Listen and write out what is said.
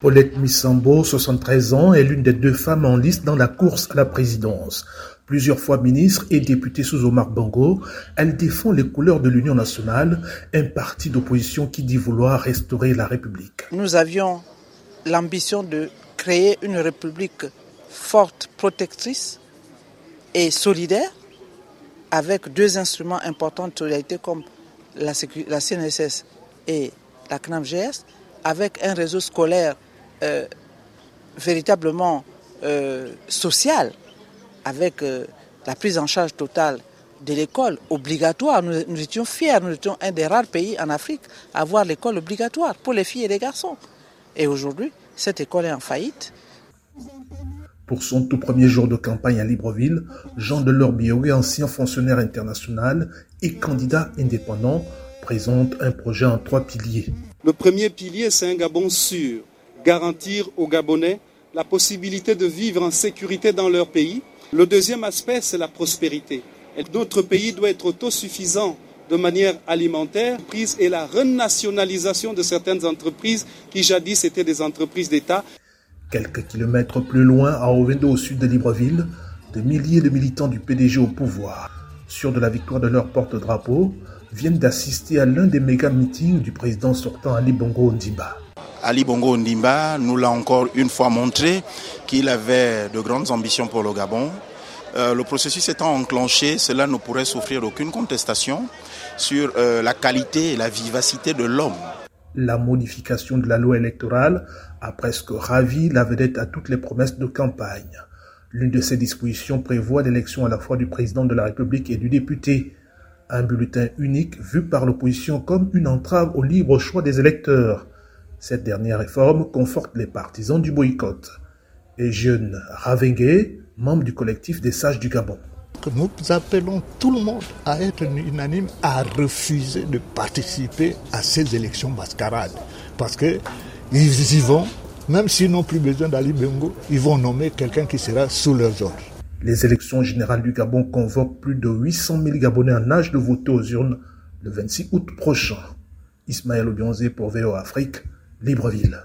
Paulette Missambo, 73 ans, est l'une des deux femmes en liste dans la course à la présidence. Plusieurs fois ministre et députée sous Omar Bongo, elle défend les couleurs de l'Union nationale, un parti d'opposition qui dit vouloir restaurer la République. Nous avions l'ambition de créer une République forte, protectrice et solidaire, avec deux instruments importants de solidarité comme la, CNSS et la CNAMGS, avec un réseau scolaire euh, véritablement euh, social, avec euh, la prise en charge totale de l'école obligatoire. Nous, nous, étions fiers, nous étions un des rares pays en Afrique à avoir l'école obligatoire pour les filles et les garçons. Et aujourd'hui, cette école est en faillite. Pour son tout premier jour de campagne à Libreville, Jean Delors Biogé, ancien fonctionnaire international et candidat indépendant, présente un projet en trois piliers. Le premier pilier, c'est un Gabon sûr garantir aux Gabonais la possibilité de vivre en sécurité dans leur pays. Le deuxième aspect, c'est la prospérité. notre pays doit être autosuffisant de manière alimentaire et la renationalisation de certaines entreprises qui jadis étaient des entreprises d'État. Quelques kilomètres plus loin, à Ovendo, au sud de Libreville, des milliers de militants du PDG au pouvoir, sûrs de la victoire de leur porte-drapeau, viennent d'assister à l'un des méga meetings du président sortant Ali Bongo Ondimba. Ali Bongo Ndimba nous l'a encore une fois montré qu'il avait de grandes ambitions pour le Gabon. Euh, le processus étant enclenché, cela ne pourrait souffrir aucune contestation sur euh, la qualité et la vivacité de l'homme. La modification de la loi électorale a presque ravi la vedette à toutes les promesses de campagne. L'une de ces dispositions prévoit l'élection à la fois du président de la République et du député. Un bulletin unique vu par l'opposition comme une entrave au libre choix des électeurs. Cette dernière réforme conforte les partisans du boycott. Et jeune Ravengue, membre du collectif des sages du Gabon. Nous appelons tout le monde à être unanime, à refuser de participer à ces élections mascarades. Parce qu'ils y vont, même s'ils n'ont plus besoin d'Ali Bengo, ils vont nommer quelqu'un qui sera sous leurs ordres. Les élections générales du Gabon convoquent plus de 800 000 Gabonais en âge de voter aux urnes le 26 août prochain. Ismaël Obionzé pour VO Afrique. Libreville.